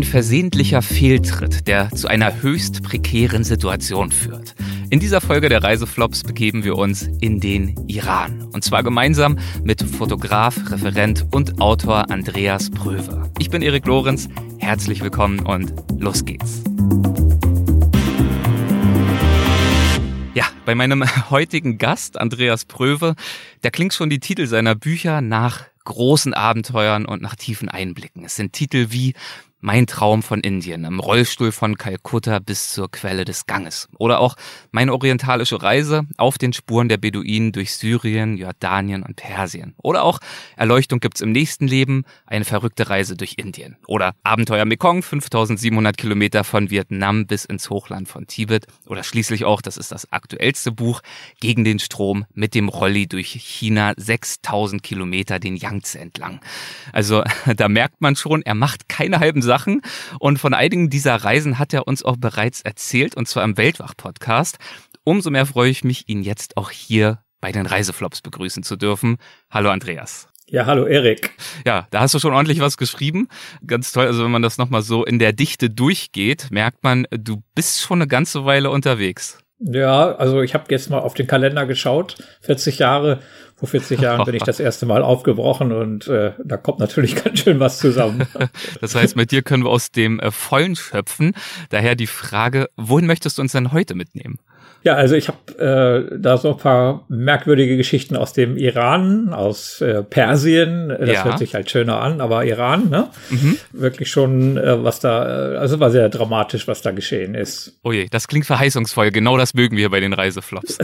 Ein versehentlicher Fehltritt, der zu einer höchst prekären Situation führt. In dieser Folge der Reiseflops begeben wir uns in den Iran. Und zwar gemeinsam mit Fotograf, Referent und Autor Andreas Pröwe. Ich bin Erik Lorenz, herzlich willkommen und los geht's. Ja, bei meinem heutigen Gast, Andreas Pröwe, da klingt schon die Titel seiner Bücher nach großen Abenteuern und nach tiefen Einblicken. Es sind Titel wie mein Traum von Indien, im Rollstuhl von Kalkutta bis zur Quelle des Ganges. Oder auch meine orientalische Reise auf den Spuren der Beduinen durch Syrien, Jordanien und Persien. Oder auch Erleuchtung gibt's im nächsten Leben, eine verrückte Reise durch Indien. Oder Abenteuer Mekong, 5700 Kilometer von Vietnam bis ins Hochland von Tibet. Oder schließlich auch, das ist das aktuellste Buch, gegen den Strom mit dem Rolli durch China 6000 Kilometer den Yangtze entlang. Also da merkt man schon, er macht keine halben Sachen. Und von einigen dieser Reisen hat er uns auch bereits erzählt, und zwar im Weltwach-Podcast. Umso mehr freue ich mich, ihn jetzt auch hier bei den Reiseflops begrüßen zu dürfen. Hallo Andreas. Ja, hallo Erik. Ja, da hast du schon ordentlich was geschrieben. Ganz toll. Also wenn man das nochmal so in der Dichte durchgeht, merkt man, du bist schon eine ganze Weile unterwegs. Ja, also ich habe jetzt mal auf den Kalender geschaut. 40 Jahre, vor 40 Jahren bin ich das erste Mal aufgebrochen und äh, da kommt natürlich ganz schön was zusammen. das heißt, mit dir können wir aus dem äh, Vollen schöpfen. Daher die Frage, wohin möchtest du uns denn heute mitnehmen? Ja, also ich habe äh, da so ein paar merkwürdige Geschichten aus dem Iran, aus äh, Persien. Das ja. hört sich halt schöner an, aber Iran, ne? Mhm. Wirklich schon, äh, was da, äh, also war sehr dramatisch, was da geschehen ist. Oh je, das klingt verheißungsvoll. Genau das mögen wir bei den Reiseflops.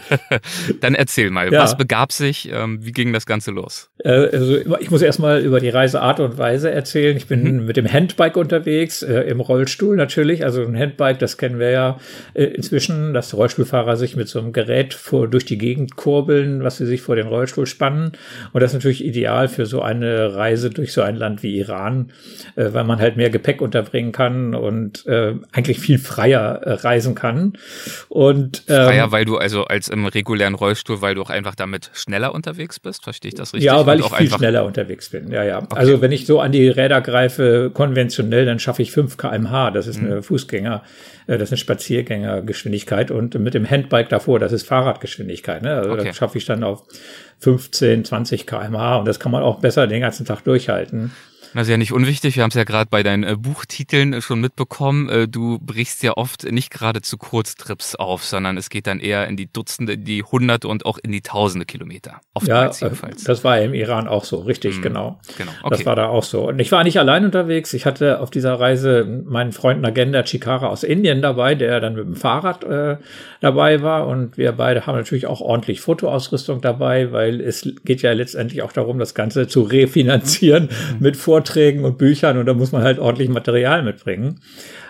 Dann erzähl mal, ja. was begab sich? Ähm, wie ging das Ganze los? Äh, also ich muss erstmal über die Reiseart und Weise erzählen. Ich bin mhm. mit dem Handbike unterwegs, äh, im Rollstuhl natürlich. Also ein Handbike, das kennen wir ja äh, inzwischen. Das dass Rollstuhlfahrer sich mit so einem Gerät vor, durch die Gegend kurbeln, was sie sich vor den Rollstuhl spannen. Und das ist natürlich ideal für so eine Reise durch so ein Land wie Iran, äh, weil man halt mehr Gepäck unterbringen kann und äh, eigentlich viel freier äh, reisen kann. Und ähm, freier, weil du also als im regulären Rollstuhl, weil du auch einfach damit schneller unterwegs bist, verstehe ich das richtig? Ja, weil ich viel schneller unterwegs bin. Ja, ja. Okay. Also wenn ich so an die Räder greife, konventionell, dann schaffe ich 5 kmh. Das ist eine mhm. Fußgänger, äh, das ist eine Spaziergängergeschwindigkeit und mit dem Handbike davor, das ist Fahrradgeschwindigkeit. Ne? Also okay. das schaffe ich dann auf 15, 20 kmh und das kann man auch besser den ganzen Tag durchhalten. Das ist ja nicht unwichtig. Wir haben es ja gerade bei deinen äh, Buchtiteln äh, schon mitbekommen. Äh, du brichst ja oft nicht gerade zu Kurztrips auf, sondern es geht dann eher in die Dutzende, die Hunderte und auch in die Tausende Kilometer. Oftmals ja, jedenfalls. Das war im Iran auch so, richtig, mhm. genau. Genau. Okay. Das war da auch so. Und ich war nicht allein unterwegs. Ich hatte auf dieser Reise meinen Freund Nagenda Chikara aus Indien dabei, der dann mit dem Fahrrad äh, dabei war. Und wir beide haben natürlich auch ordentlich Fotoausrüstung dabei, weil es geht ja letztendlich auch darum, das Ganze zu refinanzieren mhm. mit Foto Vorträgen und Büchern und da muss man halt ordentlich Material mitbringen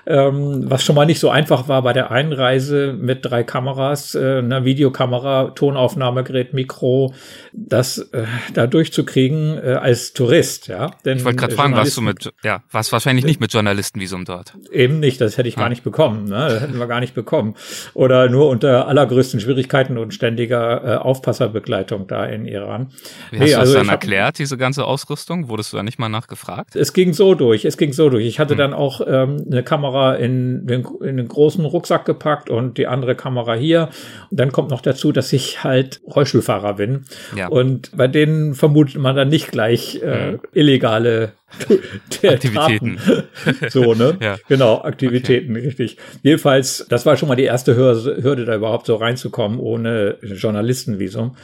ähm, was schon mal nicht so einfach war bei der Einreise mit drei Kameras, äh, einer Videokamera, Tonaufnahmegerät, Mikro, das äh, da durchzukriegen äh, als Tourist, ja. Denn ich wollte gerade fragen, warst du mit, ja, warst wahrscheinlich nicht mit Journalistenvisum dort? Eben nicht, das hätte ich gar nicht bekommen, ne? das hätten wir gar nicht bekommen. Oder nur unter allergrößten Schwierigkeiten und ständiger äh, Aufpasserbegleitung da in Iran. Wie hast nee, du also das dann erklärt, diese ganze Ausrüstung? Wurdest du da nicht mal nachgefragt? Es ging so durch, es ging so durch. Ich hatte hm. dann auch ähm, eine Kamera Kamera in den, in den großen Rucksack gepackt und die andere Kamera hier. Und dann kommt noch dazu, dass ich halt Rollstuhlfahrer bin. Ja. Und bei denen vermutet man dann nicht gleich äh, mhm. illegale Aktivitäten. so, ne? ja. Genau, Aktivitäten, okay. richtig. Jedenfalls, das war schon mal die erste Hürde, da überhaupt so reinzukommen, ohne Journalistenvisum.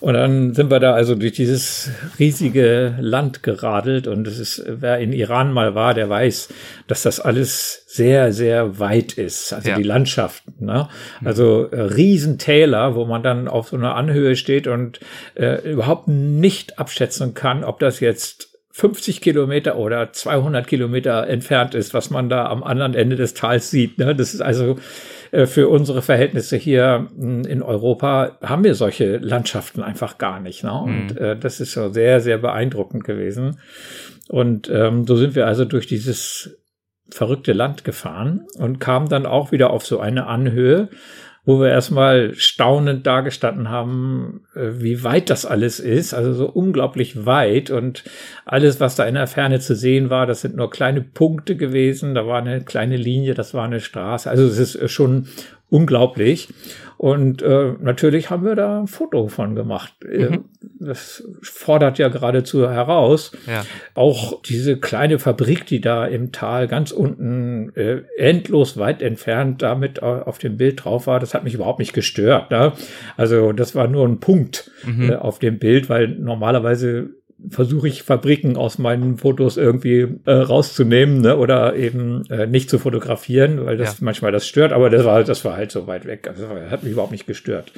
Und dann sind wir da also durch dieses riesige Land geradelt und es ist, wer in Iran mal war, der weiß, dass das alles sehr, sehr weit ist. Also ja. die Landschaften, ne? Also äh, Riesentäler, wo man dann auf so einer Anhöhe steht und äh, überhaupt nicht abschätzen kann, ob das jetzt 50 Kilometer oder 200 Kilometer entfernt ist, was man da am anderen Ende des Tals sieht. Ne? Das ist also äh, für unsere Verhältnisse hier hm, in Europa haben wir solche Landschaften einfach gar nicht. Ne? Und mhm. äh, das ist so sehr, sehr beeindruckend gewesen. Und ähm, so sind wir also durch dieses verrückte Land gefahren und kamen dann auch wieder auf so eine Anhöhe wo wir erstmal staunend dargestanden haben, äh, wie weit das alles ist, also so unglaublich weit. Und alles, was da in der Ferne zu sehen war, das sind nur kleine Punkte gewesen, da war eine kleine Linie, das war eine Straße, also es ist schon unglaublich. Und äh, natürlich haben wir da ein Foto von gemacht. Äh, mhm. Das fordert ja geradezu heraus. Ja. Auch diese kleine Fabrik, die da im Tal ganz unten äh, endlos weit entfernt damit auf dem Bild drauf war, das hat mich überhaupt nicht gestört. Ne? Also das war nur ein Punkt mhm. äh, auf dem Bild, weil normalerweise versuche ich Fabriken aus meinen Fotos irgendwie äh, rauszunehmen ne? oder eben äh, nicht zu fotografieren, weil das ja. manchmal das stört, aber das war, das war halt so weit weg. Also das hat mich überhaupt nicht gestört.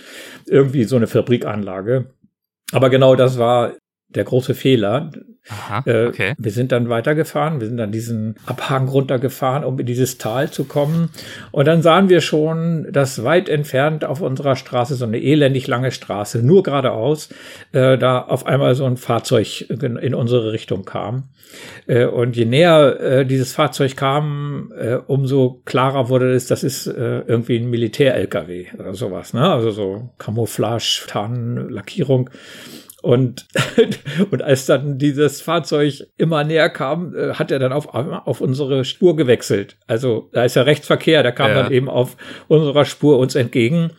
Irgendwie so eine Fabrikanlage. Aber genau das war der große Fehler. Aha, äh, okay. wir sind dann weitergefahren, wir sind dann diesen Abhang runtergefahren, um in dieses Tal zu kommen. Und dann sahen wir schon, dass weit entfernt auf unserer Straße, so eine elendig lange Straße, nur geradeaus, äh, da auf einmal so ein Fahrzeug in unsere Richtung kam. Äh, und je näher äh, dieses Fahrzeug kam, äh, umso klarer wurde es, das ist irgendwie ein Militär-LKW oder sowas, ne? Also so Camouflage, Tarn, Lackierung. Und, und als dann dieses Fahrzeug immer näher kam, äh, hat er dann auf, auf unsere Spur gewechselt. Also da ist ja Rechtsverkehr, der kam ja. dann eben auf unserer Spur uns entgegen.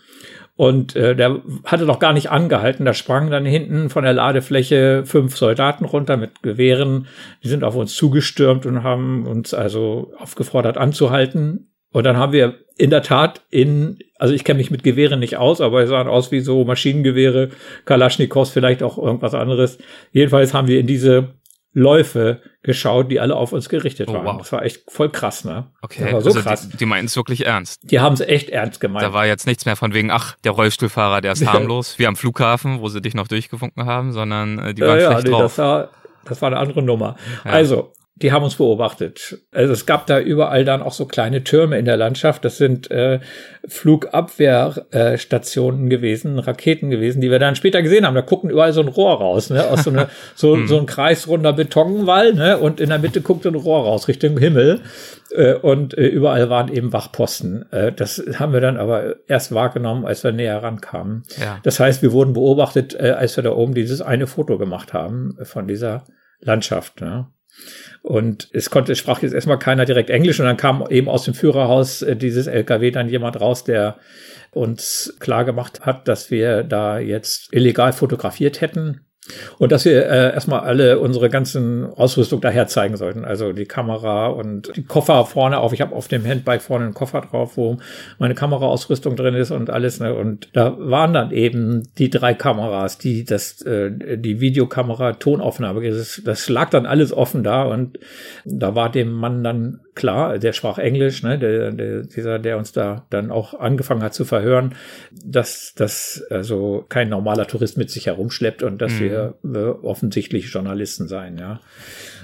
Und äh, der hatte noch gar nicht angehalten. Da sprangen dann hinten von der Ladefläche fünf Soldaten runter mit Gewehren. Die sind auf uns zugestürmt und haben uns also aufgefordert anzuhalten. Und dann haben wir in der Tat in, also ich kenne mich mit Gewehren nicht aus, aber es sahen aus wie so Maschinengewehre, Kalaschnikows, vielleicht auch irgendwas anderes. Jedenfalls haben wir in diese Läufe geschaut, die alle auf uns gerichtet oh, waren. Wow. Das war echt voll krass, ne? Okay, das war so also krass. Die, die meinen es wirklich ernst. Die haben es echt ernst gemeint. Da war jetzt nichts mehr von wegen, ach, der Rollstuhlfahrer, der ist harmlos, wie am Flughafen, wo sie dich noch durchgewunken haben, sondern äh, die waren ja, schlecht ja, nee, drauf. Das war, das war eine andere Nummer. Ja. Also, die haben uns beobachtet. Also es gab da überall dann auch so kleine Türme in der Landschaft. Das sind äh, Flugabwehrstationen äh, gewesen, Raketen gewesen, die wir dann später gesehen haben. Da gucken überall so ein Rohr raus, ne? aus so, eine, so, hm. so ein kreisrunder Betonwall, ne? und in der Mitte guckt ein Rohr raus Richtung Himmel. Äh, und äh, überall waren eben Wachposten. Äh, das haben wir dann aber erst wahrgenommen, als wir näher rankamen. Ja. Das heißt, wir wurden beobachtet, äh, als wir da oben dieses eine Foto gemacht haben von dieser Landschaft. Ne? Und es konnte, sprach jetzt erstmal keiner direkt Englisch und dann kam eben aus dem Führerhaus äh, dieses LKW dann jemand raus, der uns klar gemacht hat, dass wir da jetzt illegal fotografiert hätten und dass wir äh, erstmal alle unsere ganzen Ausrüstung daher zeigen sollten. Also die Kamera und die Koffer vorne auf. Ich habe auf dem Handbike vorne einen Koffer drauf, wo meine Kameraausrüstung drin ist und alles. Ne? Und da waren dann eben die drei Kameras, die das, äh, die Videokamera, Tonaufnahme. Das, das lag dann alles offen da und da war dem Mann dann klar, der sprach Englisch, ne, der, der, dieser, der uns da dann auch angefangen hat zu verhören, dass das also kein normaler Tourist mit sich herumschleppt und dass mhm. wir äh, offensichtlich Journalisten seien, ja.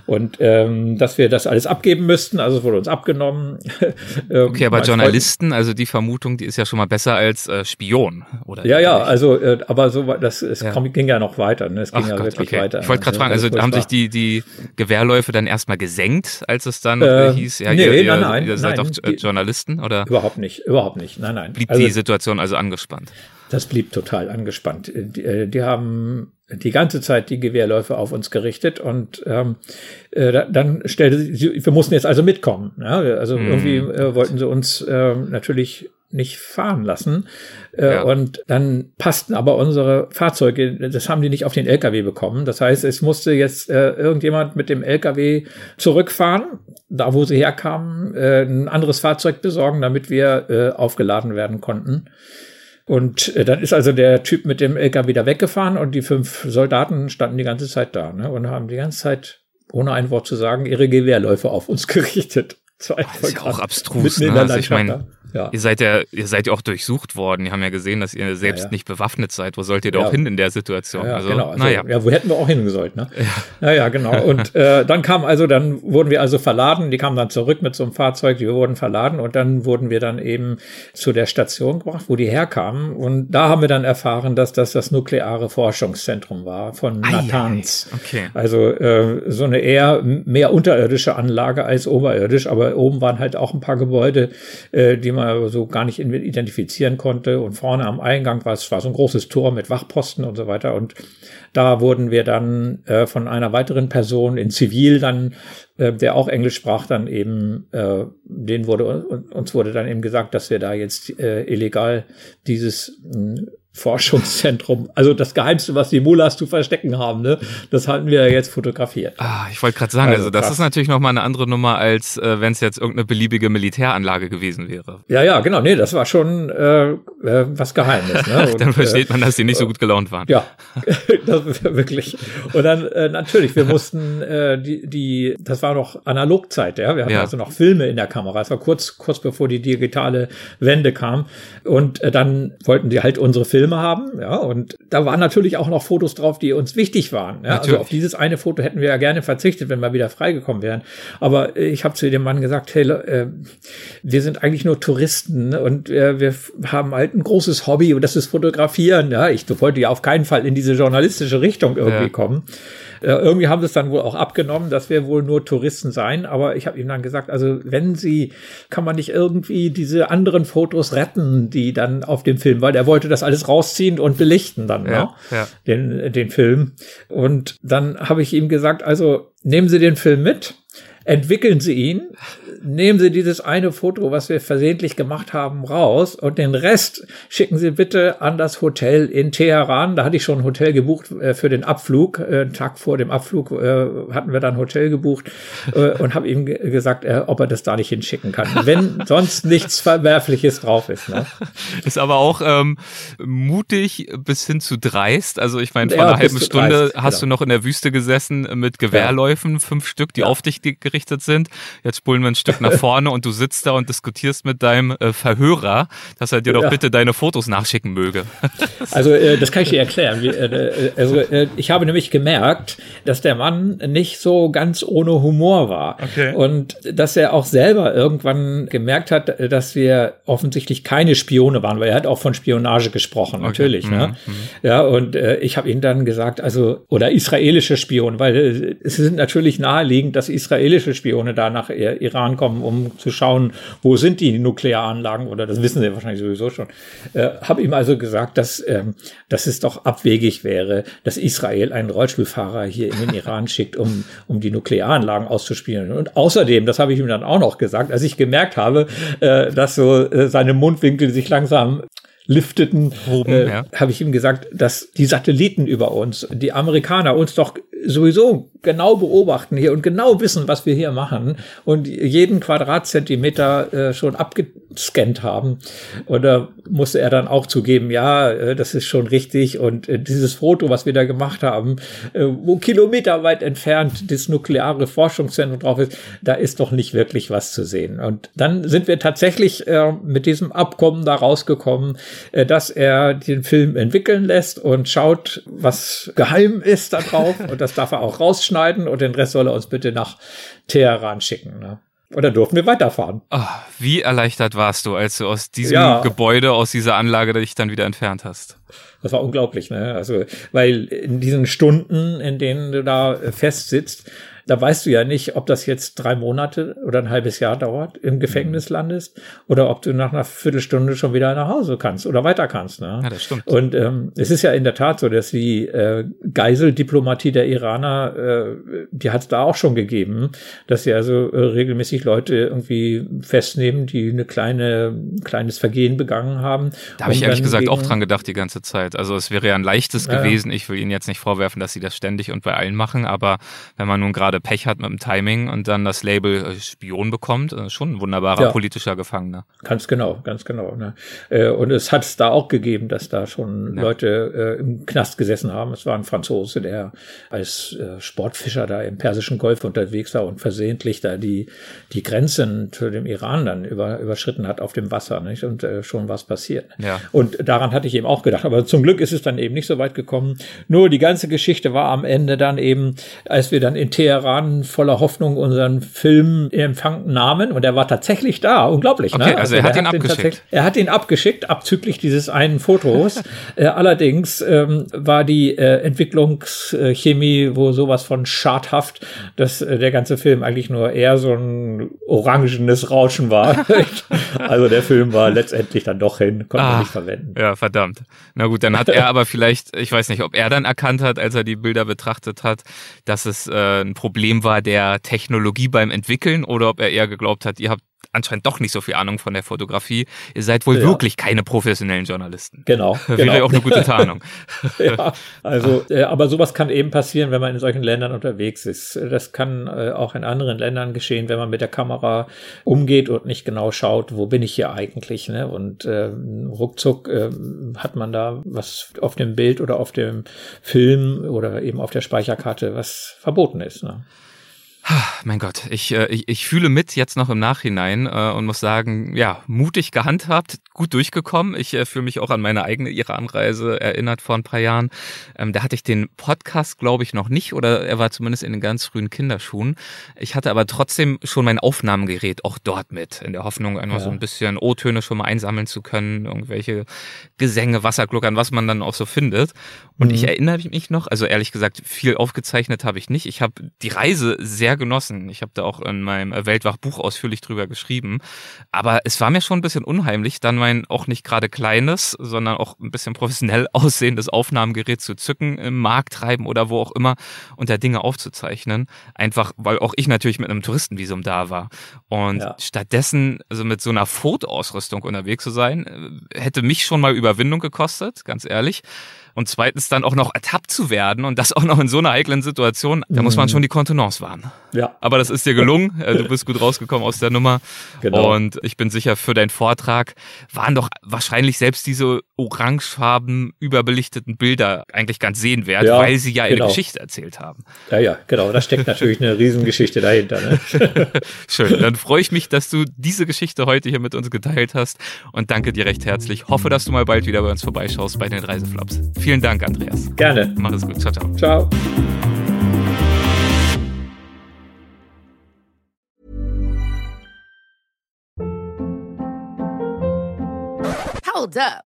Und ähm, dass wir das alles abgeben müssten, also es wurde uns abgenommen. Ähm, okay, aber Journalisten, also die Vermutung, die ist ja schon mal besser als äh, Spion, oder? Ja, ja, also äh, aber so das es ja. Ging ja noch weiter, ne? Es ging Ach ja Gott, wirklich okay. weiter. Ich wollte gerade fragen, also haben sich die die Gewehrläufe dann erstmal gesenkt, als es dann äh, hieß, ja, nee, ihr, ihr, nein, nein, ihr seid nein, doch Journalisten oder? Überhaupt nicht, überhaupt nicht. Nein, nein. Blieb also, die Situation also angespannt? Das blieb total angespannt. Die, äh, die haben die ganze Zeit die Gewehrläufe auf uns gerichtet und ähm, äh, dann stellte sie, wir mussten jetzt also mitkommen. Ja? Also mhm. irgendwie äh, wollten sie uns äh, natürlich nicht fahren lassen. Äh, ja. Und dann passten aber unsere Fahrzeuge, das haben die nicht auf den LKW bekommen. Das heißt, es musste jetzt äh, irgendjemand mit dem LKW zurückfahren, da wo sie herkamen, äh, ein anderes Fahrzeug besorgen, damit wir äh, aufgeladen werden konnten. Und äh, dann ist also der Typ mit dem LKW wieder weggefahren und die fünf Soldaten standen die ganze Zeit da ne, und haben die ganze Zeit, ohne ein Wort zu sagen, ihre Gewehrläufe auf uns gerichtet. Das, das ist ja auch abstrus. Ne? Also ich meine, ja. Ihr seid ja, ihr seid ja auch durchsucht worden. Die haben ja gesehen, dass ihr selbst ja, ja. nicht bewaffnet seid. Wo sollt ihr da auch hin in der Situation? Ja, also, genau. Also, naja. Ja, wo hätten wir auch hingesollt, ne? Ja, ja, genau. Und äh, dann kam also, dann wurden wir also verladen. Die kamen dann zurück mit so einem Fahrzeug. Wir wurden verladen und dann wurden wir dann eben zu der Station gebracht, wo die herkamen. Und da haben wir dann erfahren, dass das das nukleare Forschungszentrum war von ah, Natanz. Okay. Also äh, so eine eher mehr unterirdische Anlage als oberirdisch, aber oben waren halt auch ein paar Gebäude, äh, die man so gar nicht identifizieren konnte. Und vorne am Eingang war es war so ein großes Tor mit Wachposten und so weiter. Und da wurden wir dann äh, von einer weiteren Person in Zivil dann, äh, der auch Englisch sprach, dann eben, äh, den wurde uns wurde dann eben gesagt, dass wir da jetzt äh, illegal dieses mh, Forschungszentrum, also das Geheimste, was die Mullahs zu verstecken haben, ne? Das hatten wir jetzt fotografiert. Ah, ich wollte gerade sagen, also, also das krass. ist natürlich nochmal eine andere Nummer, als äh, wenn es jetzt irgendeine beliebige Militäranlage gewesen wäre. Ja, ja, genau. Nee, das war schon äh, äh, was Geheimes. Ne? Und, dann versteht man, dass die nicht so gut gelaunt waren. Ja, das wirklich. Und dann äh, natürlich, wir mussten äh, die, die, das war noch Analogzeit, ja. Wir hatten ja. also noch Filme in der Kamera. Es war kurz, kurz bevor die digitale Wende kam. Und äh, dann wollten die halt unsere Filme Filme haben, ja, und da waren natürlich auch noch Fotos drauf, die uns wichtig waren. Ja? Also auf dieses eine Foto hätten wir ja gerne verzichtet, wenn wir wieder freigekommen wären. Aber ich habe zu dem Mann gesagt, hey, äh, wir sind eigentlich nur Touristen und äh, wir haben halt ein großes Hobby und das ist Fotografieren. Ja, ich wollte ja auf keinen Fall in diese journalistische Richtung irgendwie ja. kommen. Äh, irgendwie haben sie es dann wohl auch abgenommen, dass wir wohl nur Touristen seien. Aber ich habe ihm dann gesagt, also wenn sie, kann man nicht irgendwie diese anderen Fotos retten, die dann auf dem Film, weil er wollte das alles rausziehen und belichten dann, ja, ne? ja. Den, den Film. Und dann habe ich ihm gesagt, also nehmen Sie den Film mit entwickeln Sie ihn, nehmen Sie dieses eine Foto, was wir versehentlich gemacht haben, raus und den Rest schicken Sie bitte an das Hotel in Teheran. Da hatte ich schon ein Hotel gebucht äh, für den Abflug. Äh, einen Tag vor dem Abflug äh, hatten wir dann ein Hotel gebucht und habe ihm gesagt, ob er das da nicht hinschicken kann, wenn sonst nichts Verwerfliches drauf ist. Ne? Ist aber auch ähm, mutig bis hin zu dreist. Also ich meine, vor ja, einer halben Stunde dreist, hast genau. du noch in der Wüste gesessen mit Gewehrläufen, fünf Stück, die ja. auf dich gerichtet sind. Jetzt spulen wir ein Stück nach vorne und du sitzt da und diskutierst mit deinem äh, Verhörer, dass er dir doch ja. bitte deine Fotos nachschicken möge. Also äh, das kann ich dir erklären. Äh, äh, also äh, ich habe nämlich gemerkt, dass der Mann nicht so ganz ohne Humor war okay. und dass er auch selber irgendwann gemerkt hat, dass wir offensichtlich keine Spione waren, weil er hat auch von Spionage gesprochen, okay. natürlich. Ne? Mhm. Ne? Ja, und äh, ich habe ihm dann gesagt, also oder israelische Spione, weil äh, es sind natürlich naheliegend, dass israelische Spione da nach Iran kommen, um zu schauen, wo sind die Nuklearanlagen oder das wissen sie wahrscheinlich sowieso schon. Äh, Habe ihm also gesagt, dass, ähm, dass es doch abwegig wäre, dass Israel einen Rollstuhlfahrer hier in den Iran schickt, um, um die Nuklearanlagen auszuspielen. Und außerdem, das habe ich ihm dann auch noch gesagt, als ich gemerkt habe, äh, dass so äh, seine Mundwinkel sich langsam lifteten, äh, ja. habe ich ihm gesagt, dass die Satelliten über uns, die Amerikaner uns doch sowieso genau beobachten hier und genau wissen, was wir hier machen und jeden Quadratzentimeter äh, schon abgescannt haben. Und da musste er dann auch zugeben, ja, äh, das ist schon richtig. Und äh, dieses Foto, was wir da gemacht haben, äh, wo kilometerweit entfernt das nukleare Forschungszentrum drauf ist, da ist doch nicht wirklich was zu sehen. Und dann sind wir tatsächlich äh, mit diesem Abkommen da rausgekommen, äh, dass er den Film entwickeln lässt und schaut, was geheim ist da drauf. Und das darf er auch rausschneiden und den Rest soll er uns bitte nach Teheran schicken. Ne? Und dann durften wir weiterfahren. Oh, wie erleichtert warst du, als du aus diesem ja. Gebäude, aus dieser Anlage dich dann wieder entfernt hast? Das war unglaublich, ne? Also, weil in diesen Stunden, in denen du da festsitzt, da weißt du ja nicht, ob das jetzt drei Monate oder ein halbes Jahr dauert, im Gefängnis mhm. landest oder ob du nach einer Viertelstunde schon wieder nach Hause kannst oder weiter kannst. Ne? Ja, das stimmt. Und ähm, es ist ja in der Tat so, dass die äh, Geiseldiplomatie der Iraner, äh, die hat es da auch schon gegeben, dass sie also äh, regelmäßig Leute irgendwie festnehmen, die eine kleine kleines Vergehen begangen haben. Da habe ich ehrlich gesagt auch dran gedacht die ganze Zeit. Also es wäre ja ein leichtes ja. gewesen. Ich will Ihnen jetzt nicht vorwerfen, dass Sie das ständig und bei allen machen, aber wenn man nun gerade gerade Pech hat mit dem Timing und dann das Label äh, Spion bekommt, äh, schon ein wunderbarer ja. politischer Gefangener. Ganz genau, ganz genau. Ne? Äh, und es hat es da auch gegeben, dass da schon ja. Leute im Knast gesessen haben. Es war ein Franzose, der als Sportfischer da im Persischen Golf unterwegs war und versehentlich da die, die Grenzen zu dem Iran dann über, überschritten hat auf dem Wasser. Nicht? Und schon was passiert. Ja. Und daran hatte ich eben auch gedacht. Aber zum Glück ist es dann eben nicht so weit gekommen. Nur die ganze Geschichte war am Ende dann eben, als wir dann in Teheran Veteranen voller Hoffnung unseren Film in Empfang nahmen und er war tatsächlich da. Unglaublich, okay, ne? Also, also er hat ihn hat abgeschickt. er hat ihn abgeschickt, abzüglich dieses einen Fotos. äh, allerdings ähm, war die äh, Entwicklungschemie wo sowas von schadhaft, dass äh, der ganze Film eigentlich nur eher so ein orangenes Rauschen war. also der Film war letztendlich dann doch hin, konnte man nicht verwenden. Ja, verdammt. Na gut, dann hat er aber vielleicht, ich weiß nicht, ob er dann erkannt hat, als er die Bilder betrachtet hat, dass es äh, ein Problem war der Technologie beim Entwickeln oder ob er eher geglaubt hat, ihr habt anscheinend doch nicht so viel Ahnung von der Fotografie. Ihr seid wohl ja. wirklich keine professionellen Journalisten. Genau. Wäre genau. auch eine gute Tarnung. ja, also, äh, aber sowas kann eben passieren, wenn man in solchen Ländern unterwegs ist. Das kann äh, auch in anderen Ländern geschehen, wenn man mit der Kamera umgeht und nicht genau schaut, wo bin ich hier eigentlich. Ne? Und äh, ruckzuck äh, hat man da was auf dem Bild oder auf dem Film oder eben auf der Speicherkarte, was verboten ist. Ne? Mein Gott, ich, äh, ich, ich fühle mit jetzt noch im Nachhinein äh, und muss sagen, ja, mutig gehandhabt, gut durchgekommen. Ich äh, fühle mich auch an meine eigene Iran-Reise erinnert vor ein paar Jahren. Ähm, da hatte ich den Podcast, glaube ich, noch nicht oder er war zumindest in den ganz frühen Kinderschuhen. Ich hatte aber trotzdem schon mein Aufnahmegerät auch dort mit, in der Hoffnung, einfach ja. so ein bisschen O-Töne schon mal einsammeln zu können, irgendwelche Gesänge, Wassergluckern, was man dann auch so findet. Und mhm. ich erinnere mich noch, also ehrlich gesagt, viel aufgezeichnet habe ich nicht. Ich habe die Reise sehr genossen. Ich habe da auch in meinem Weltwach-Buch ausführlich drüber geschrieben. Aber es war mir schon ein bisschen unheimlich, dann mein auch nicht gerade kleines, sondern auch ein bisschen professionell aussehendes Aufnahmegerät zu zücken, im Markt treiben oder wo auch immer und da Dinge aufzuzeichnen. Einfach, weil auch ich natürlich mit einem Touristenvisum da war. Und ja. stattdessen, also mit so einer Fotoausrüstung unterwegs zu sein, äh, hätte mich schon mal Überwindung gekostet, ganz ehrlich und zweitens dann auch noch ertappt zu werden und das auch noch in so einer heiklen Situation, da muss man mhm. schon die Kontenance wahren. Ja. Aber das ist dir gelungen, äh, du bist gut rausgekommen aus der Nummer genau. und ich bin sicher für deinen Vortrag waren doch wahrscheinlich selbst diese orangefarben überbelichteten Bilder eigentlich ganz sehenswert, ja, weil sie ja genau. eine Geschichte erzählt haben. Ja, ja, genau, da steckt natürlich eine Riesengeschichte dahinter. Ne? Schön, dann freue ich mich, dass du diese Geschichte heute hier mit uns geteilt hast und danke dir recht herzlich. Hoffe, dass du mal bald wieder bei uns vorbeischaust bei den Reiseflops. Vielen Dank, Andreas. Gerne. Mach es gut. Ciao, ciao. Ciao. Hold up.